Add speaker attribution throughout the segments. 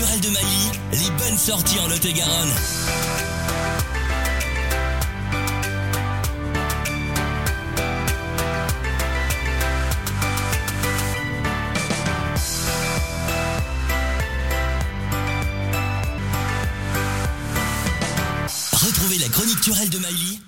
Speaker 1: de Mali, les bonnes sorties en Lot-et-Garonne. Retrouvez la chronique de Mali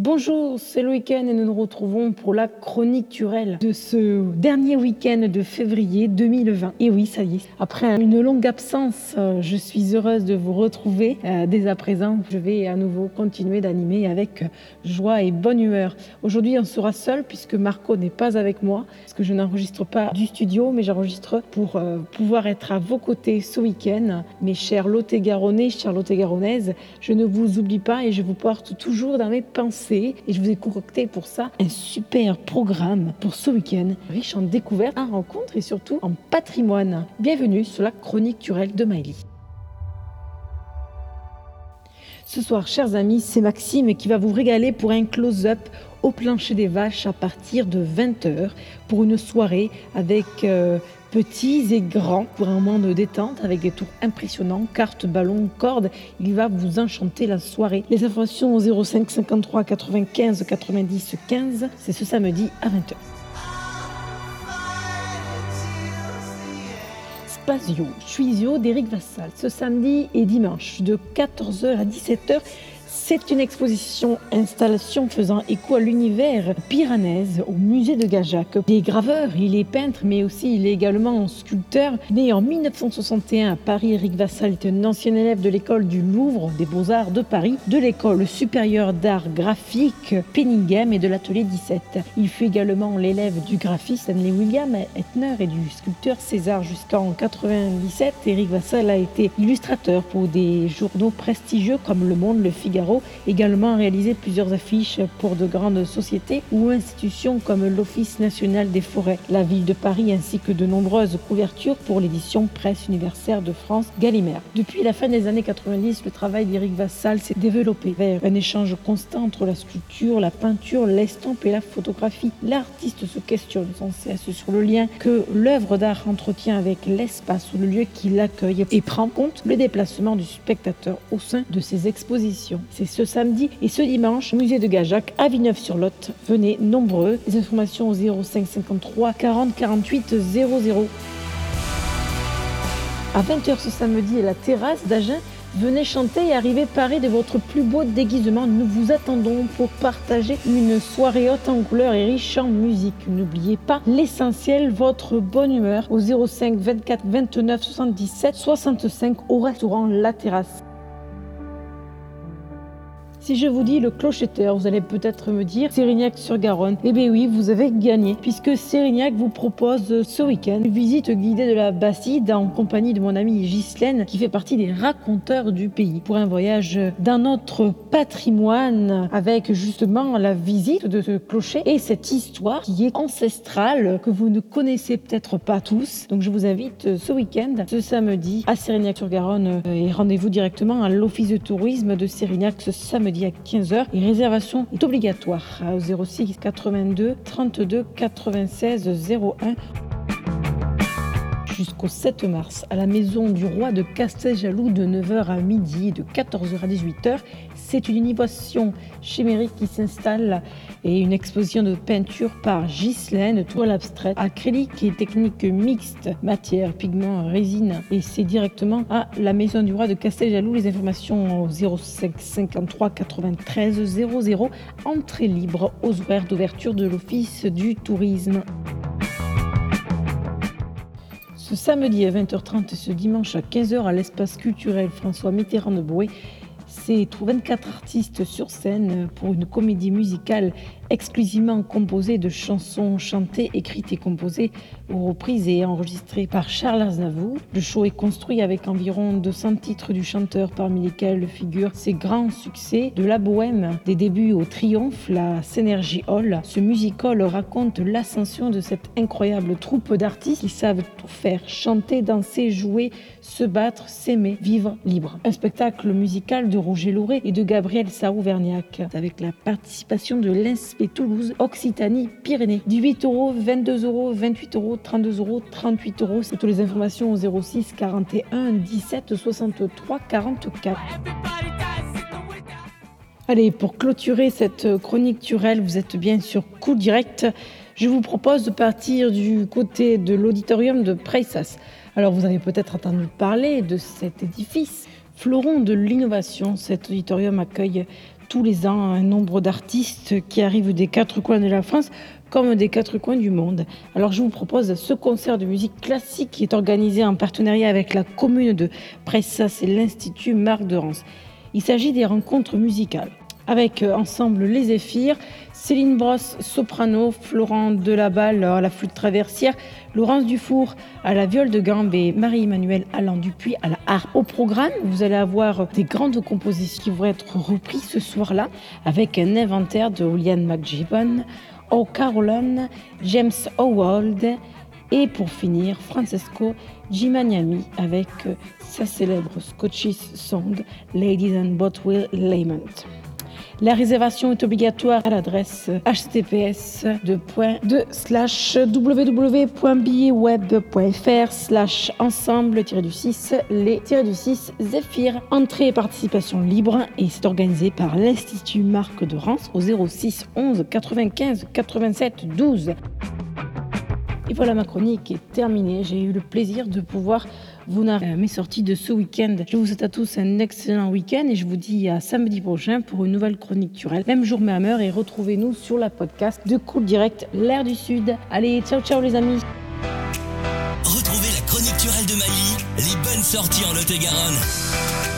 Speaker 2: Bonjour, c'est le week-end et nous nous retrouvons pour la chronique Turelle de ce dernier week-end de février 2020. Et oui, ça y est, après une longue absence, euh, je suis heureuse de vous retrouver euh, dès à présent. Je vais à nouveau continuer d'animer avec joie et bonne humeur. Aujourd'hui, on sera seul puisque Marco n'est pas avec moi, parce que je n'enregistre pas du studio, mais j'enregistre pour euh, pouvoir être à vos côtés ce week-end. Mes chers Lot-et-Garonnais, chers Lot-et-Garonnaises, je ne vous oublie pas et je vous porte toujours dans mes pensées et je vous ai concocté pour ça un super programme pour ce week-end, riche en découvertes, en rencontres et surtout en patrimoine. Bienvenue sur la chronique turelle de Miley. Ce soir, chers amis, c'est Maxime qui va vous régaler pour un close-up au plancher des vaches à partir de 20h pour une soirée avec euh, petits et grands pour un moment de détente avec des tours impressionnants, cartes, ballons, cordes. Il va vous enchanter la soirée. Les informations au 05 53 95 90 15, c'est ce samedi à 20h. Spazio, Chuisio d'Éric Vassal, ce samedi et dimanche de 14h à 17h c'est une exposition installation faisant écho à l'univers pyrénéen au musée de Gajac. Il est graveur, il est peintre, mais aussi il est également sculpteur. Né en 1961 à Paris, Eric Vassal est un ancien élève de l'école du Louvre des Beaux-Arts de Paris, de l'école supérieure d'art graphique Penningham et de l'atelier 17. Il fut également l'élève du graphiste Stanley William Etner et du sculpteur César jusqu'en 97. Eric Vassal a été illustrateur pour des journaux prestigieux comme Le Monde, Le Figaro également réalisé plusieurs affiches pour de grandes sociétés ou institutions comme l'Office national des forêts, la ville de Paris ainsi que de nombreuses couvertures pour l'édition Presse universitaire de France Gallimard. Depuis la fin des années 90, le travail d'Éric Vassal s'est développé vers un échange constant entre la sculpture, la peinture, l'estampe et la photographie. L'artiste se questionne sans cesse sur le lien que l'œuvre d'art entretient avec l'espace ou le lieu qui l'accueille et prend compte le déplacement du spectateur au sein de ses expositions. Ce samedi et ce dimanche musée de Gajac à Villeneuve-sur-Lot. Venez nombreux. Les informations au 05 53 40 48 00. À 20h ce samedi à la terrasse d'Agen, Venez chanter et arrivez paré de votre plus beau déguisement. Nous vous attendons pour partager une soirée haute en couleurs et riche en musique. N'oubliez pas l'essentiel, votre bonne humeur au 05 24 29 77 65 au restaurant La Terrasse. Si je vous dis le clocheteur, vous allez peut-être me dire Sérignac-sur-Garonne. Eh bien oui, vous avez gagné, puisque Sérignac vous propose ce week-end une visite guidée de la Bastide en compagnie de mon amie Ghislaine, qui fait partie des raconteurs du pays, pour un voyage dans notre patrimoine, avec justement la visite de ce clocher et cette histoire qui est ancestrale, que vous ne connaissez peut-être pas tous. Donc je vous invite ce week-end, ce samedi, à Sérignac-sur-Garonne, et rendez-vous directement à l'office de tourisme de Sérignac ce samedi à 15h et réservation est obligatoire au 06 82 32 96 01 jusqu'au 7 mars à la maison du roi de Casteljaloux de 9h à midi et de 14h à 18h. C'est une innovation chimérique qui s'installe et une exposition de peinture par Ghislaine, toile abstraite, acrylique et technique mixte, matière, pigments, résine. Et c'est directement à la maison du roi de Casteljaloux. Les informations au 05 53 93 00. Entrée libre aux horaires d'ouverture de l'Office du tourisme. Ce samedi à 20h30 et ce dimanche à 15h à l'espace culturel François Mitterrand de Boué, c'est 24 artistes sur scène pour une comédie musicale exclusivement composée de chansons chantées, écrites et composées aux reprises et enregistrées par Charles Aznavour. Le show est construit avec environ 200 titres du chanteur, parmi lesquels figurent ses grands succès de la bohème, des débuts au triomphe, la Synergy Hall. Ce musical raconte l'ascension de cette incroyable troupe d'artistes qui savent tout faire, chanter, danser, jouer, se battre, s'aimer, vivre libre. Un spectacle musical de Roger Louré et de Gabriel Sarou-Verniac, avec la participation de l'INSPE Toulouse, Occitanie, Pyrénées. 18 euros, 22 euros, 28 euros, 32 euros, 38 euros. C'est toutes les informations au 06 41 17 63 44. Allez, pour clôturer cette chronique Turel, vous êtes bien sur coup direct. Je vous propose de partir du côté de l'auditorium de Preissas. Alors, vous avez peut-être entendu parler de cet édifice. Floron de l'innovation, cet auditorium accueille tous les ans un nombre d'artistes qui arrivent des quatre coins de la France comme des quatre coins du monde. Alors je vous propose ce concert de musique classique qui est organisé en partenariat avec la commune de Pressas et l'Institut Marc de Rance. Il s'agit des rencontres musicales avec euh, ensemble les Zéphyrs, Céline Brosse, soprano, Florent Delaballe à la flûte traversière, Laurence Dufour à la viole de gambe et Marie-Emmanuelle Allan Dupuis à la harpe. Au programme, vous allez avoir des grandes compositions qui vont être reprises ce soir-là avec un inventaire de Julian McGibbon, O'Carolan, James Howald et pour finir, Francesco Gimaniami avec euh, sa célèbre Scottish song Ladies and Bothwell Lament. La réservation est obligatoire à l'adresse https www.billetweb.fr slash ensemble-du-6 les-du-6 Zephyr. Entrée et participation libre et c'est organisé par l'Institut Marc de Rance au 06 11 95 87 12. Et voilà, ma chronique est terminée. J'ai eu le plaisir de pouvoir vous narrer mes sorties de ce week-end. Je vous souhaite à tous un excellent week-end et je vous dis à samedi prochain pour une nouvelle chronique turelle. Même jour, même heure et retrouvez-nous sur la podcast de Cool Direct, l'air du Sud. Allez, ciao, ciao les amis.
Speaker 1: Retrouvez la chronique turelle de Mali, les bonnes sorties en Lot-et-Garonne.